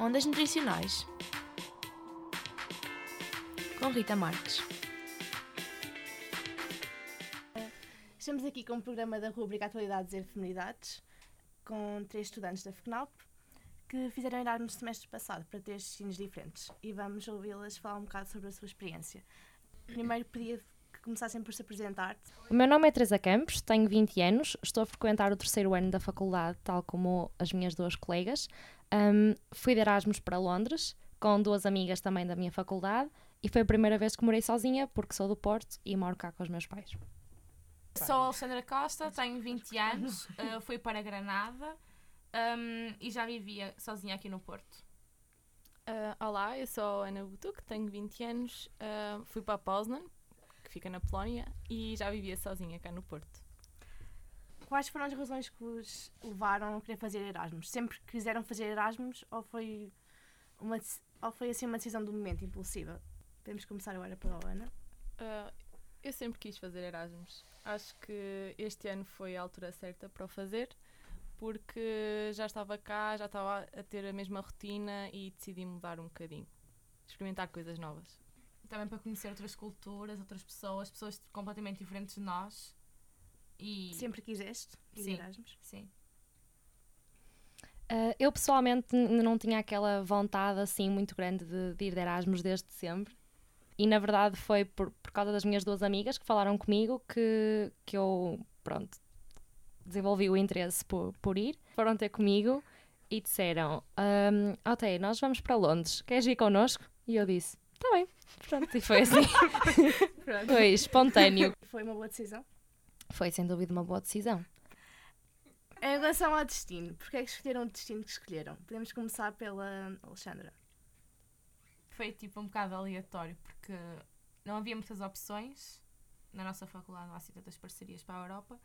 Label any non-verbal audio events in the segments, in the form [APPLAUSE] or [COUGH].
Ondas Nutricionais com Rita Marques. Estamos aqui com o programa da rubrica Atualidades e Feminidades, com três estudantes da FECNALP que fizeram Erasmus no semestre passado para três destinos diferentes e vamos ouvi-las falar um bocado sobre a sua experiência. Primeiro pedia que começassem por se apresentar. O meu nome é Teresa Campos, tenho 20 anos, estou a frequentar o terceiro ano da faculdade, tal como as minhas duas colegas. Um, fui de Erasmus para Londres, com duas amigas também da minha faculdade, e foi a primeira vez que morei sozinha, porque sou do Porto e moro cá com os meus pais. Sou a Alexandra Costa, tenho 20 anos, uh, [LAUGHS] fui para Granada um, e já vivia sozinha aqui no Porto. Uh, olá, eu sou a Ana Butuk, tenho 20 anos, uh, fui para Poznan, que fica na Polónia, e já vivia sozinha cá no Porto. Quais foram as razões que os levaram a querer fazer Erasmus? Sempre quiseram fazer Erasmus ou foi, uma, ou foi assim uma decisão do momento, impulsiva? Podemos começar agora pela Ana. Uh, eu sempre quis fazer Erasmus. Acho que este ano foi a altura certa para o fazer, porque já estava cá, já estava a ter a mesma rotina e decidi mudar um bocadinho. Experimentar coisas novas. Também para conhecer outras culturas, outras pessoas, pessoas completamente diferentes de nós. E... Sempre quiseste ir Sim. Erasmus? Sim. Uh, eu pessoalmente não tinha aquela vontade assim muito grande de, de ir de Erasmus desde sempre. E na verdade foi por, por causa das minhas duas amigas que falaram comigo que, que eu, pronto, desenvolvi o interesse por, por ir. Foram ter comigo e disseram: um, Ok, nós vamos para Londres, queres ir connosco? E eu disse: Tá bem. Pronto, e foi assim. [LAUGHS] foi espontâneo. Foi uma boa decisão? Foi sem dúvida uma boa decisão. Em relação ao destino, porquê é que escolheram o destino que escolheram? Podemos começar pela Alexandra. Foi tipo um bocado aleatório, porque não havia muitas opções. Na nossa faculdade não há assim tantas parcerias para a Europa.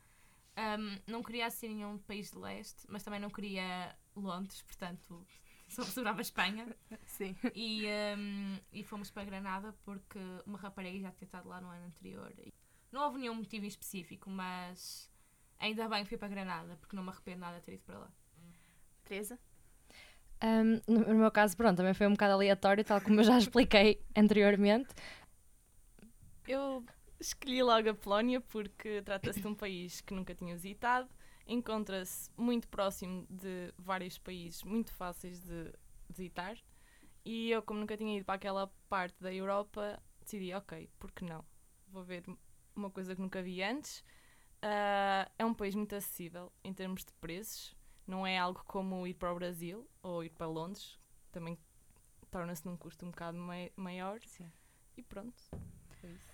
Um, não queria assim nenhum país de leste, mas também não queria Londres, portanto [LAUGHS] só sobrava Espanha. Sim. E, um, e fomos para Granada porque uma rapariga já tinha estado lá no ano anterior. E Não houve nenhum motivo em específico, mas ainda bem que fui para Granada, porque não me arrependo nada de ter ido para lá. Teresa? Um, no no meu caso, pronto, também foi um bocado aleatório, tal como eu já [LAUGHS] expliquei anteriormente. Eu escolhi logo a Polónia porque trata-se de um país que nunca tinha visitado, encontra-se muito próximo de vários países muito fáceis de visitar e eu, como nunca tinha ido para aquela parte da Europa, decidi, ok, por que não? Vou ver uma coisa que nunca vi antes. Ah, é um país muito acessível em termos de preços, não é algo como ir para o Brasil ou ir para Londres, também torna-se num custo um bocado mai- maior. Sim. E pronto, foi isso.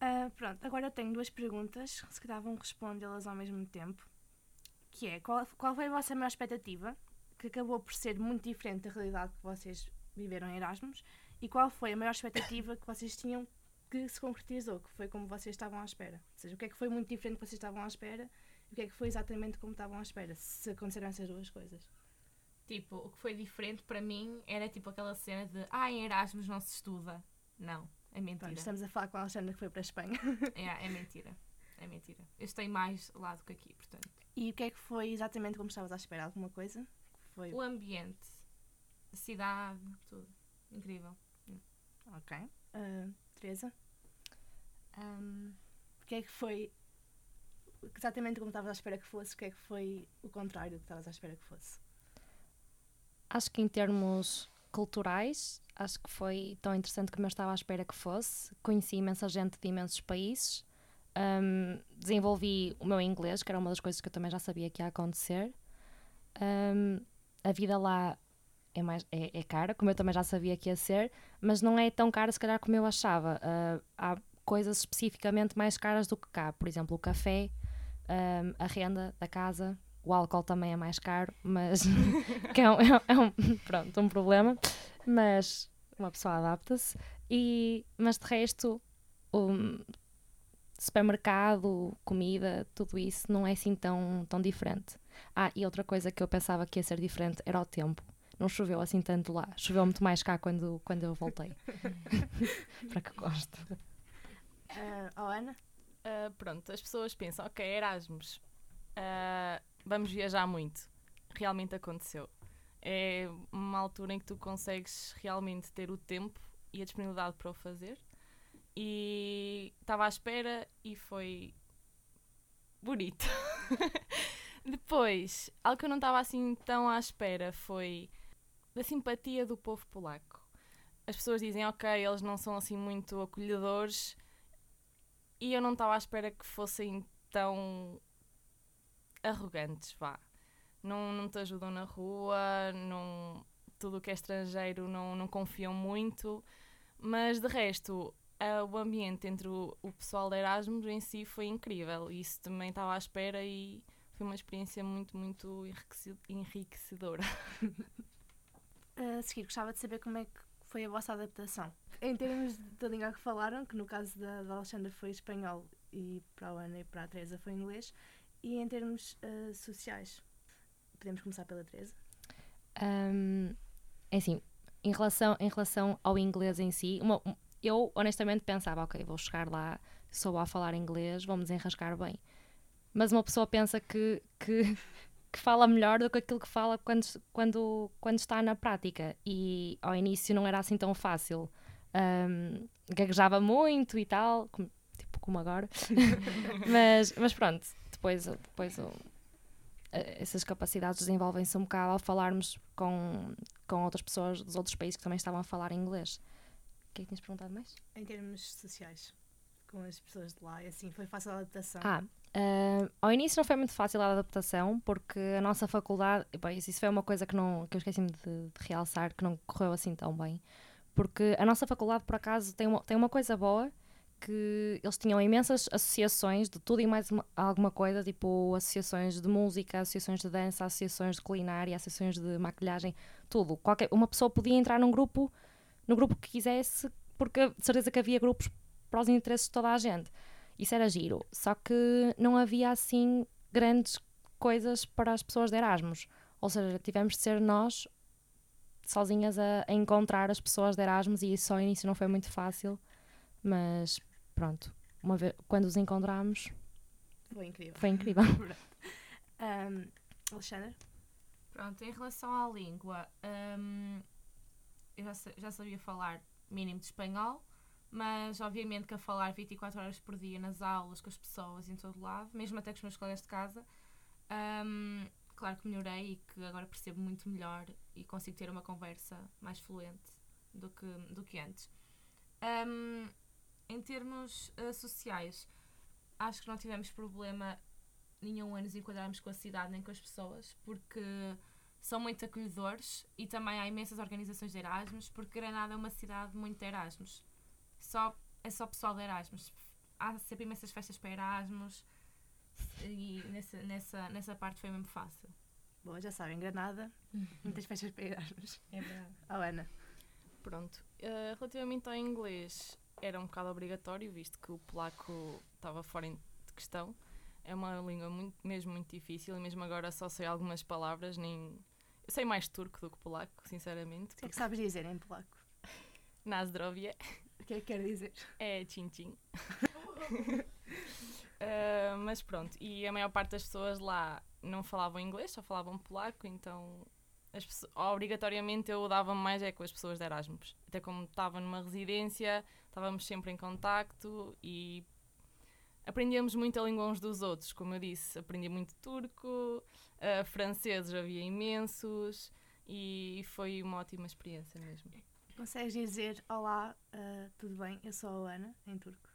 Ah, pronto, agora eu tenho duas perguntas, se calhar vão respondê-las ao mesmo tempo. Que é, qual, qual foi a vossa maior expectativa, que acabou por ser muito diferente da realidade que vocês viveram em Erasmus, e qual foi a maior expectativa que vocês tinham que se concretizou, que foi como vocês estavam à espera? Ou seja, o que é que foi muito diferente que vocês estavam à espera e o que é que foi exatamente como estavam à espera, se aconteceram essas duas coisas? Tipo, o que foi diferente para mim era tipo aquela cena de ah, em Erasmus não se estuda. Não, é mentira. Pronto, estamos a falar com a Alexandra que foi para a Espanha. [LAUGHS] É, é mentira. É mentira. Eu estou mais lá do que aqui, portanto. E o que é que foi exatamente como estavas à espera? Alguma coisa? Foi O ambiente, a cidade, tudo. Incrível. Ok. Ah, Teresa? O que é que foi exatamente como estavas à espera que fosse? O que é que foi o contrário do que estavas à espera que fosse? Acho que em termos culturais, acho que foi tão interessante como eu estava à espera que fosse. Conheci imensa gente de imensos países. Um, desenvolvi o meu inglês, que era uma das coisas que eu também já sabia que ia acontecer. Um, a vida lá é, mais, é, é cara, como eu também já sabia que ia ser, mas não é tão cara se calhar como eu achava. Uh, há coisas especificamente mais caras do que cá. Por exemplo, o café, um, a renda da casa, o álcool também é mais caro, mas [LAUGHS] que é um, é um- é um- pronto, um problema. Mas uma pessoa adapta-se. E, mas de resto, um, supermercado, comida, tudo isso não é assim tão, tão diferente. Ah, e outra coisa que eu pensava que ia ser diferente era o tempo. Não choveu assim tanto lá. Choveu muito mais cá quando, quando eu voltei. [LAUGHS] Para que gosto. Ah, oh, Ana? Ah, pronto, as pessoas pensam, ok, Erasmus, ah, vamos viajar muito. Realmente aconteceu. É uma altura em que tu consegues realmente ter o tempo e a disponibilidade para o fazer. E estava à espera e foi bonito. [LAUGHS] Depois, algo que eu não estava assim tão à espera foi da simpatia do povo polaco. As pessoas dizem, ok, eles não são assim muito acolhedores, e eu não estava à espera que fossem tão arrogantes, vá. Não, não te ajudam na rua, não, tudo o que é estrangeiro não, não confiam muito, mas de resto, uh, o ambiente entre o, o pessoal de Erasmus em si foi incrível. Isso também estava à espera e foi uma experiência muito, muito enriquecedora. [LAUGHS] a seguir, gostava de saber como é que foi a vossa adaptação. Em termos da língua que falaram, que no caso da, da Alexandra foi espanhol e para a Ana e para a Teresa foi inglês, e em termos uh, sociais, podemos começar pela Teresa? Um, é assim, em relação, em relação ao inglês em si, uma, eu honestamente pensava, ok, vou chegar lá, sou a falar inglês, vou-me desenrascar bem. Mas uma pessoa pensa que, que, que, fala melhor do que aquilo que fala quando, quando, quando está na prática. E ao início não era assim tão fácil. Um, gaguejava muito e tal, como, tipo como agora. [LAUGHS] mas, mas pronto, depois, depois essas capacidades desenvolvem-se um bocado ao falarmos com, com outras pessoas dos outros países que também estavam a falar inglês. O que é que tinhas perguntado mais? Em termos sociais, com as pessoas de lá, e assim, foi fácil a adaptação? Ah, uh, ao início não foi muito fácil a adaptação, porque a nossa faculdade, bem, isso foi uma coisa que, não, que eu esqueci-me de, de, realçar, que não correu assim tão bem, porque a nossa faculdade, por acaso, tem uma, tem uma coisa boa, que eles tinham imensas associações de tudo e mais uma, alguma coisa, tipo associações de música, associações de dança, associações de culinária, associações de maquilhagem, tudo. Qualquer, uma pessoa podia entrar num grupo no grupo que quisesse, porque de certeza que havia grupos para os interesses de toda a gente. Isso era giro. Só que não havia assim grandes coisas para as pessoas de Erasmus. Ou seja, tivemos de ser nós sozinhas a, a encontrar as pessoas de Erasmus e isso ao início não foi muito fácil, mas pronto, uma vez, quando os encontramos foi incrível. Foi [LAUGHS] incrível. um, Alexandre? Pronto, em relação à língua, um, eu já, já sabia falar mínimo de espanhol, mas obviamente que a falar 24 horas por dia nas aulas, com as pessoas em todo lado, mesmo até com os meus colegas de casa, um, claro que melhorei e que agora percebo muito melhor e consigo ter uma conversa mais fluente do que, do que antes. Um, em termos uh, sociais, acho que não tivemos problema nenhum a nos enquadrarmos com a cidade nem com as pessoas, porque são muito acolhedores e também há imensas organizações de Erasmus, porque Granada é uma cidade muito de Erasmus. Só, é só pessoal de Erasmus. Há sempre imensas festas para Erasmus e nessa, nessa, nessa parte foi mesmo fácil. Bom, já sabem, Granada, muitas festas para Erasmus. É verdade. [LAUGHS] Oh, Ana. Pronto. Uh, relativamente ao inglês, era um bocado obrigatório, visto que o polaco estava fora de questão. É uma língua muito, mesmo muito difícil e mesmo agora só sei algumas palavras, nem eu sei mais turco do que polaco, sinceramente. O que é que sabes dizer em polaco? [LAUGHS] Nazdrovie. Que é que quer dizer? É tchim-tchim. uh, [LAUGHS] mas pronto, e a maior parte das pessoas lá não falavam inglês, só falavam polaco, então pessoas, obrigatoriamente eu dava mais é com as pessoas de Erasmus. Até como estava numa residência, estávamos sempre em contacto e aprendíamos muito a língua uns dos outros. Como eu disse, aprendi muito turco, Uh, franceses havia imensos e foi uma ótima experiência mesmo. Consegues dizer olá, uh, tudo bem? Eu sou a Ana, em turco.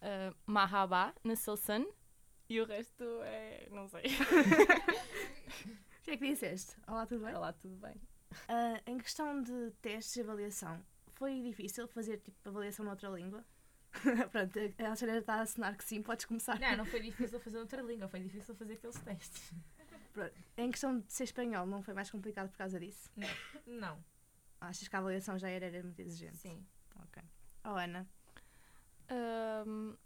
Uh, Mahaba, Nasılsın e o resto é. não sei. O que é que disseste? Olá, tudo bem? Olá, tudo bem. Uh, em questão de testes de avaliação, foi difícil fazer tipo avaliação noutra língua? [LAUGHS] Pronto, a Alexandra está a assinar que sim, podes começar. Não, não foi difícil fazer outra língua, foi difícil fazer aqueles testes. Pronto. Em questão de ser espanhol, não foi mais complicado por causa disso? Não. não. Achas que a avaliação já era, era muito exigente? Sim. Ok. Oh, Ana? Um,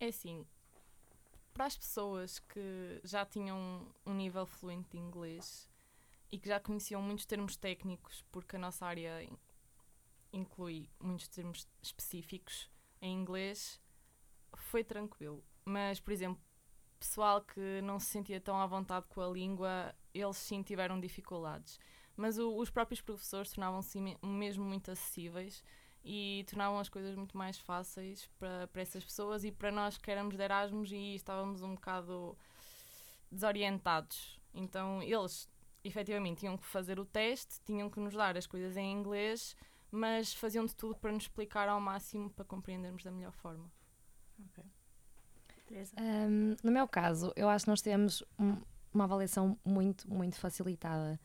é assim, para as pessoas que já tinham um nível fluente de inglês e que já conheciam muitos termos técnicos, porque a nossa área inclui muitos termos específicos, em inglês foi tranquilo. Mas, por exemplo, pessoal que não se sentia tão à vontade com a língua, eles sim tiveram dificuldades. Mas o, os próprios professores tornavam-se mesmo muito acessíveis e tornavam as coisas muito mais fáceis para, para essas pessoas e para nós que éramos de Erasmus e estávamos um bocado desorientados. Então eles efetivamente tinham que fazer o teste, tinham que nos dar as coisas em inglês, mas faziam de tudo para nos explicar ao máximo para compreendermos da melhor forma. Ok. Teresa? Um, no meu caso, eu acho que nós tivemos um, uma avaliação muito, muito facilitada,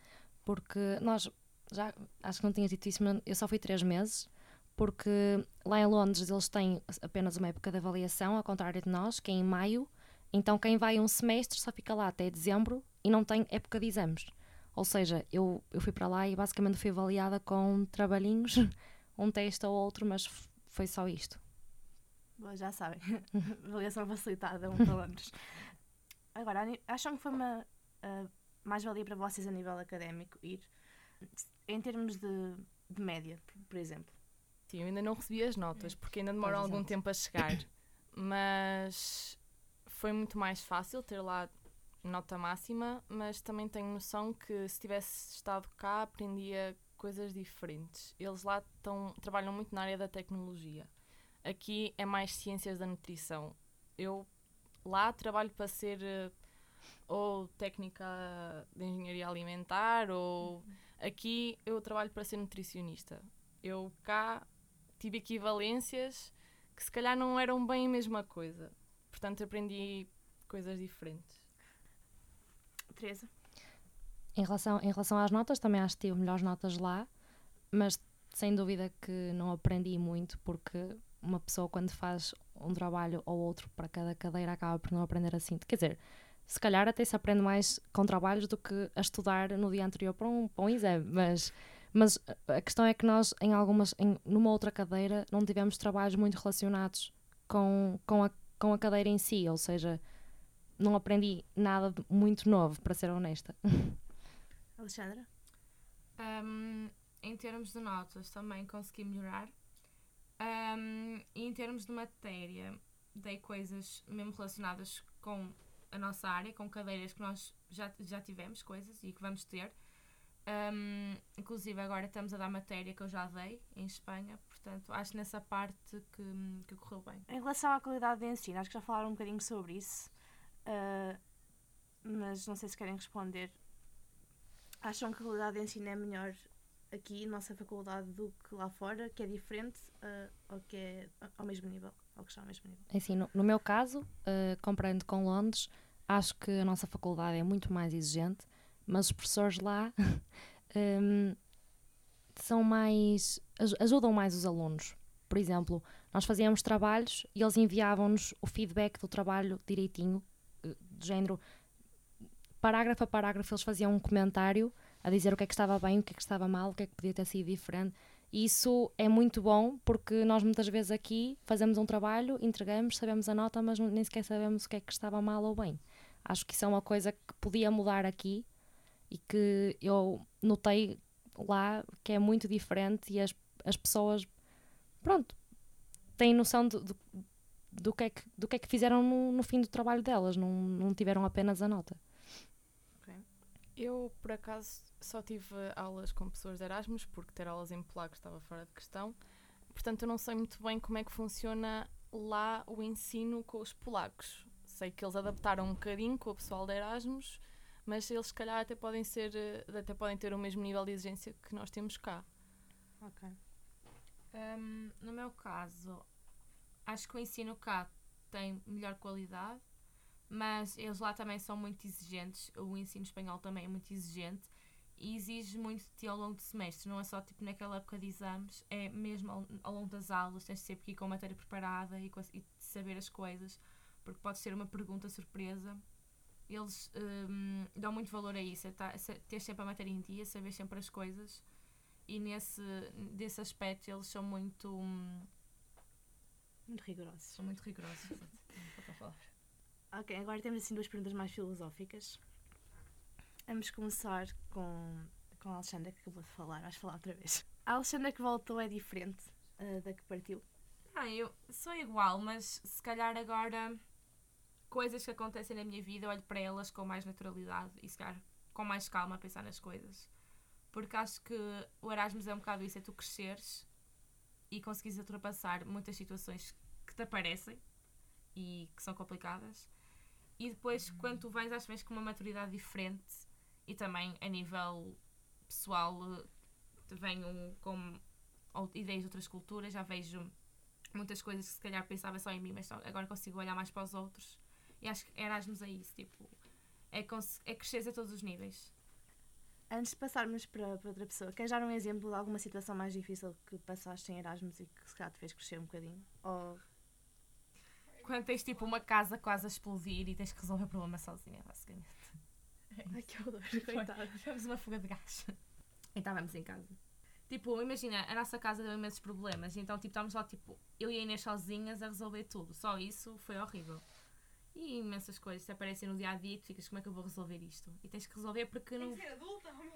porque nós, já acho que não tinha dito isso, mas eu só fui três meses, porque lá em Londres eles têm apenas uma época de avaliação, ao contrário de nós, que é em maio, então quem vai um semestre só fica lá até dezembro e não tem época de exames. Ou seja, eu, eu fui para lá e basicamente fui avaliada com trabalhinhos, [LAUGHS] um teste ou outro, mas foi só isto. Bom, já sabem, [LAUGHS] avaliação facilitada, um falamos. [LAUGHS] Agora, acham que foi uma uh, mais-valia para vocês a nível académico ir em termos de, de média, por exemplo? Sim, eu ainda não recebi as notas, porque ainda demora algum tempo a chegar. Mas foi muito mais fácil ter lá nota máxima, mas também tenho noção que se tivesse estado cá aprendia coisas diferentes. Eles lá tão, trabalham muito na área da tecnologia. Aqui é mais ciências da nutrição. Eu lá trabalho para ser uh, ou técnica de engenharia alimentar ou aqui eu trabalho para ser nutricionista. Eu cá tive equivalências que se calhar não eram bem a mesma coisa. Portanto, aprendi coisas diferentes. Teresa? Em relação, em relação às notas, também acho que tive melhores notas lá, mas sem dúvida que não aprendi muito, porque uma pessoa, quando faz um trabalho ou outro para cada cadeira, acaba por não aprender assim. Quer dizer, se calhar até se aprende mais com trabalhos do que a estudar no dia anterior para um, para um exame, mas, mas a questão é que nós, em algumas, em, numa outra cadeira, não tivemos trabalhos muito relacionados com, com, a, com a cadeira em si, ou seja, não aprendi nada muito novo, para ser honesta. [LAUGHS] Alexandra? Um, em termos de notas, também consegui melhorar. Um, e em termos de matéria, dei coisas mesmo relacionadas com a nossa área, com cadeiras que nós já, já tivemos, coisas e que vamos ter. Um, inclusive, agora estamos a dar matéria que eu já dei em Espanha, portanto, acho nessa parte que, que correu bem. Em relação à qualidade de ensino, acho que já falaram um bocadinho sobre isso. Uh, mas não sei se querem responder. Acham que a qualidade de ensino é melhor aqui, na nossa faculdade, do que lá fora, que é diferente uh, ou que é ao mesmo nível? Ou que ao mesmo nível? É assim, no, no meu caso, uh, comparando com Londres, acho que a nossa faculdade é muito mais exigente, mas os professores lá um, [LAUGHS] são mais. ajudam mais os alunos. Por exemplo, nós fazíamos trabalhos e eles enviavam-nos o feedback do trabalho direitinho, de género, parágrafo a parágrafo, eles faziam um comentário a dizer o que é que estava bem, o que é que estava mal, o que é que podia ter sido diferente. Isso é muito bom porque nós muitas vezes aqui fazemos um trabalho, entregamos, sabemos a nota, mas nem sequer sabemos o que é que estava mal ou bem. Acho que isso é uma coisa que podia mudar aqui e que eu notei lá que é muito diferente e as, as pessoas, pronto, têm noção de, de do que é que, do que, é que fizeram no, no fim do trabalho delas, não, não tiveram apenas a nota. Eu, por acaso, só tive aulas com pessoas de Erasmus, porque ter aulas em polaco estava fora de questão. Portanto, eu não sei muito bem como é que funciona lá o ensino com os polacos. Sei que eles adaptaram um bocadinho com o pessoal de Erasmus, mas eles, se calhar, até podem, ser, até podem ter o mesmo nível de exigência que nós temos cá. Ok. Um, no meu caso, acho que o ensino cá tem melhor qualidade, mas eles lá também são muito exigentes. O ensino espanhol também é muito exigente e exige muito de ti ao longo do semestre. Não é só tipo naquela época de exames, é mesmo ao, ao longo das aulas. Tens sempre que ir com a matéria preparada e, e saber as coisas, porque pode ser uma pergunta surpresa. Eles um, dão muito valor a isso, é tá, ter sempre a matéria em dia, saber sempre as coisas. E nesse desse aspecto eles são muito. Um, muito rigorosos. São muito rigorosos, exato. Ok, agora temos assim duas perguntas mais filosóficas. Vamos começar com, com a Alexandra que acabou de falar. Vais falar outra vez. A Alexandra que voltou é diferente uh, da que partiu? Ah, eu sou igual, mas se calhar agora coisas que acontecem na minha vida, eu olho para elas com mais naturalidade e se calhar com mais calma a pensar nas coisas. Porque acho que o Erasmus é um bocado isso, é tu cresceres e conseguires ultrapassar muitas situações que te aparecem e que são complicadas. E depois, quando tu vens, acho que vens com uma maturidade diferente e também a nível pessoal eh, venho com ideias de outras culturas, já vejo muitas coisas que se calhar pensava só em mim, mas agora consigo olhar mais para os outros. E acho que Erasmus é isso, tipo, é, é cresceres a todos os níveis. Antes de passarmos para, para outra pessoa, queres dar um exemplo de alguma situação mais difícil que passaste em Erasmus e que se calhar te fez crescer um bocadinho? Ou Quando tens tipo uma casa quase a explodir e tens que resolver o problema sozinha, basicamente. [LAUGHS] Ai que horror, coitada. Tivemos uma fuga de gás. E estávamos em casa. Tipo, imagina, a nossa casa deu imensos problemas. Então, tipo, estávamos lá, tipo, eu e a Inês sozinhas a resolver tudo. Só isso foi horrível. E imensas coisas que aparecem no dia a dia que tu ficas, como é que eu vou resolver isto? E tens que resolver porque não,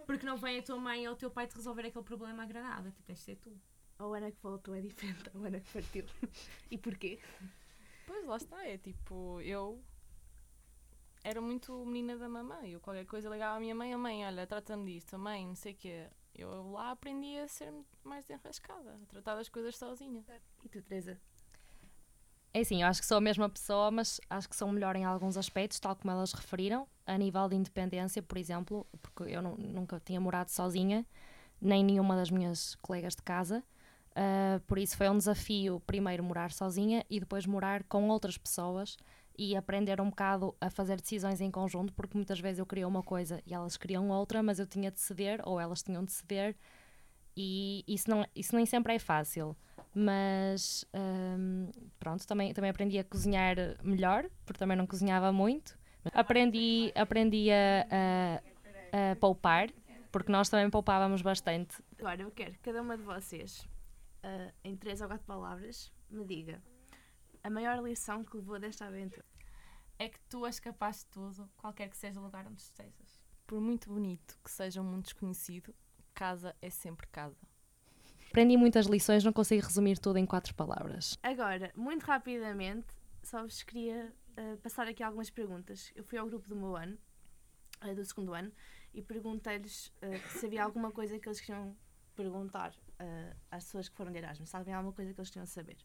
porque não vem a tua mãe ou o teu pai te resolver aquele problema a granada. Tipo, tens de ser tu. A Ana que voltou é diferente da Ana que partiu. [LAUGHS] e porquê? Pois lá está, é tipo, eu era muito menina da mamãe. Eu qualquer coisa ligava à minha mãe, a mãe, olha, trata-me disto, a mãe, não sei o quê. Eu lá aprendi a ser mais desenrascada, a tratar das coisas sozinha. E tu, Teresa? É assim, eu acho que sou a mesma pessoa, mas acho que sou melhor em alguns aspectos, tal como elas referiram. A nível de independência, por exemplo, porque eu nu- nunca tinha morado sozinha, nem nenhuma das minhas colegas de casa. Ah, por isso foi um desafio, primeiro morar sozinha e depois morar com outras pessoas e aprender um bocado a fazer decisões em conjunto, porque muitas vezes eu queria uma coisa e elas queriam outra, mas eu tinha de ceder ou elas tinham de ceder e isso, não, isso nem sempre é fácil. Mas hum, pronto, também, também aprendi a cozinhar melhor, porque também não cozinhava muito. Aprendi, aprendi a, a- a poupar, porque nós também poupávamos bastante. Agora eu quero que cada uma de vocês, ah, em três ou quatro palavras, me diga a maior lição que levou desta aventura. É que tu és capaz de tudo, qualquer que seja o lugar onde estejas. Por muito bonito que seja um mundo desconhecido, casa é sempre casa. Aprendi muitas lições, não consigo resumir tudo em quatro palavras. Agora, muito rapidamente, só vos queria ah, passar aqui algumas perguntas. Eu fui ao grupo do meu ano, ah, do segundo ano, e perguntei-lhes ah, se havia alguma coisa que eles queriam perguntar às pessoas que foram de Erasmus, se havia alguma coisa que eles queriam saber.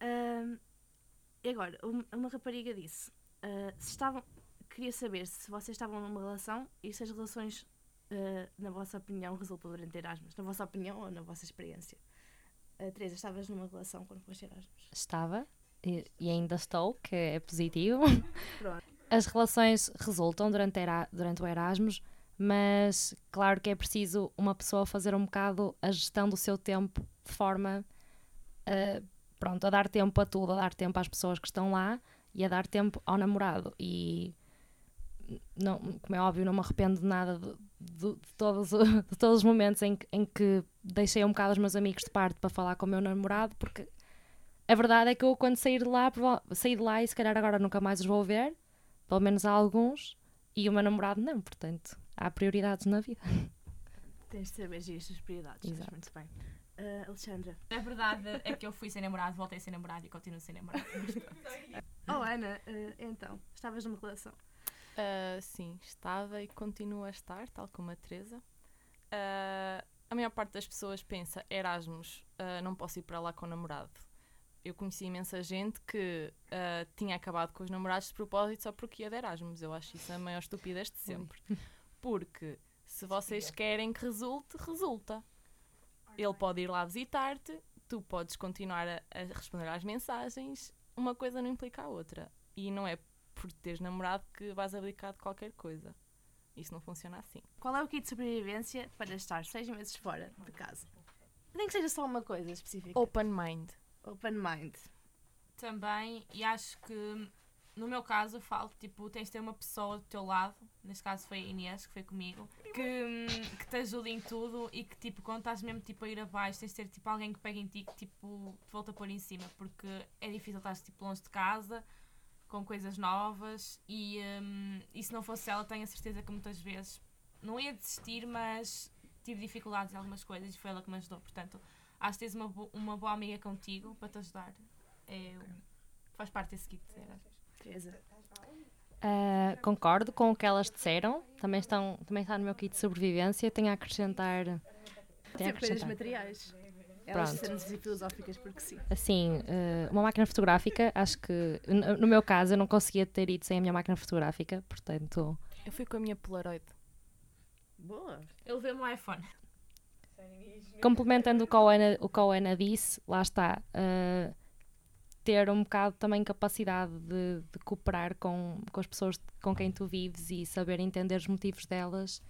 Ah, e agora, um- uma rapariga disse: ah, se estavam, queria saber se vocês estavam numa relação e se as relações, ah, na vossa opinião, resultam durante Erasmus. Na vossa opinião ou na vossa experiência? Ah, Teresa, estavas numa relação quando foste Erasmus? Estava e, e ainda estou, que é positivo. Pronto. As relações resultam durante, era- durante o Erasmus, mas claro que é preciso uma pessoa fazer um bocado a gestão do seu tempo de forma a, pronto, a dar tempo a tudo, a dar tempo às pessoas que estão lá e a dar tempo ao namorado. E não, como é óbvio, não me arrependo de nada de, de- de todos, [LAUGHS] de todos os momentos em que, em que deixei um bocado os meus amigos de parte para falar com o meu namorado, porque a verdade é que eu, quando sair de lá, saí de lá e se calhar agora nunca mais os vou ver, pelo menos há alguns, e o meu namorado não, portanto, há prioridades na vida. Tens de saber gerir as prioridades. Exato. Muito bem. Ah, Alexandra. A verdade é que eu fui sem namorado, voltei a ser namorado e continuo sem namorado. [LAUGHS] Oh, Ana, ah, então, estavas numa relação. Ah, sim, estava e continuo a estar, tal como a Teresa. A maior parte das pessoas pensa Erasmus, não posso ir para lá com o namorado. Eu conheci imensa gente que tinha acabado com os namorados de propósito só porque ia de Erasmus. Eu acho isso a maior estupidez de sempre. Porque se vocês querem que resulte, resulta. Ele pode ir lá visitar-te, tu podes continuar a, a responder às mensagens, uma coisa não implica a outra. E não é por teres namorado que vais abdicar de qualquer coisa. Isso não funciona assim. Qual é o kit de sobrevivência para estar seis meses fora de casa? Nem que seja só uma coisa específica. Open mind. Open mind. Também, e acho que no meu caso eu falo, tipo, tens de ter uma pessoa do teu lado, neste caso foi a Inês, que foi comigo, que, hum, que te ajude em tudo e que tipo, quando estás mesmo tipo, a ir abaixo, tens de ter tipo alguém que pegue em ti que tipo, te volta a pôr em cima, porque é difícil estar tipo, longe de casa, com coisas novas e, hum, e se não fosse ela, tenho a certeza que muitas vezes não ia desistir, mas tive dificuldades em algumas coisas e foi ela que me ajudou. Portanto, acho que tens uma, bo- uma boa amiga contigo para te ajudar. É, Faz parte desse kit. Teresa. Ah, concordo com o que elas disseram. Também, estão, também está no meu kit de sobrevivência. Tenho a acrescentar. Tenho a acrescentar. materiais. Elas e filosóficas porque sim. Assim, eh, uma máquina fotográfica, acho que no meu caso eu não conseguia ter ido sem a minha máquina fotográfica, portanto, Eu fui com a minha Polaroid. Boa. Ele vê-me um iPhone. complementando o que a Ana, o que a Ana disse, lá está, eh, ter um bocado também capacidade de, de cooperar com, com as pessoas com quem tu vives e saber entender os motivos delas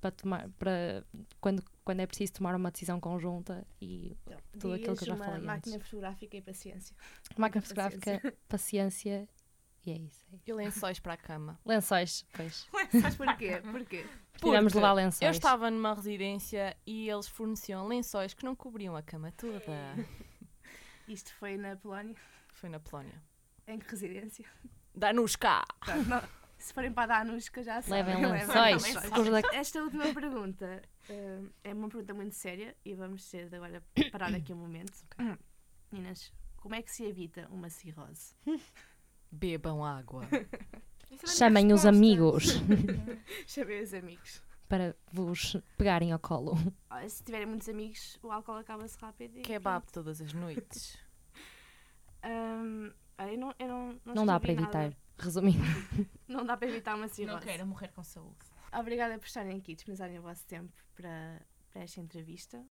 para tomar, para quando, quando é preciso tomar uma decisão conjunta e Tudo aquilo que eu já uma falei antes. máquina fotográfica e paciência. máquina [LAUGHS] fotográfica, paciência e é isso. é isso. E lençóis para a cama. Lençóis, pois. [LAUGHS] Mas porquê? [LAUGHS] Porquê? Tivemos de levar lençóis. Eu estava numa residência e eles forneciam lençóis que não cobriam a cama toda. Isto foi na Polónia? Foi na Polónia. Em que residência? Cá! Tá. Se forem para a Anusca já sabem. Levem lençóis. Esta última pergunta eh, é uma pergunta muito séria e vamos ter de agora parar aqui um momento. [COUGHS] Meninas, como é que se evita uma cirrose? [LAUGHS] Bebam água. Chamem os amigos [LAUGHS] Chamei os amigos. para vos pegarem ao colo. Se tiverem muitos amigos, o álcool acaba-se rápido. e Kebab todas as noites. Olha, eu não, eu não, não, Não dá para escrevi nada. evitar. Resumindo. [LAUGHS] Não dá para evitar uma Não cirrose. quero morrer com saúde. Obrigada por estarem aqui, dispensarem o vosso tempo para, para esta entrevista.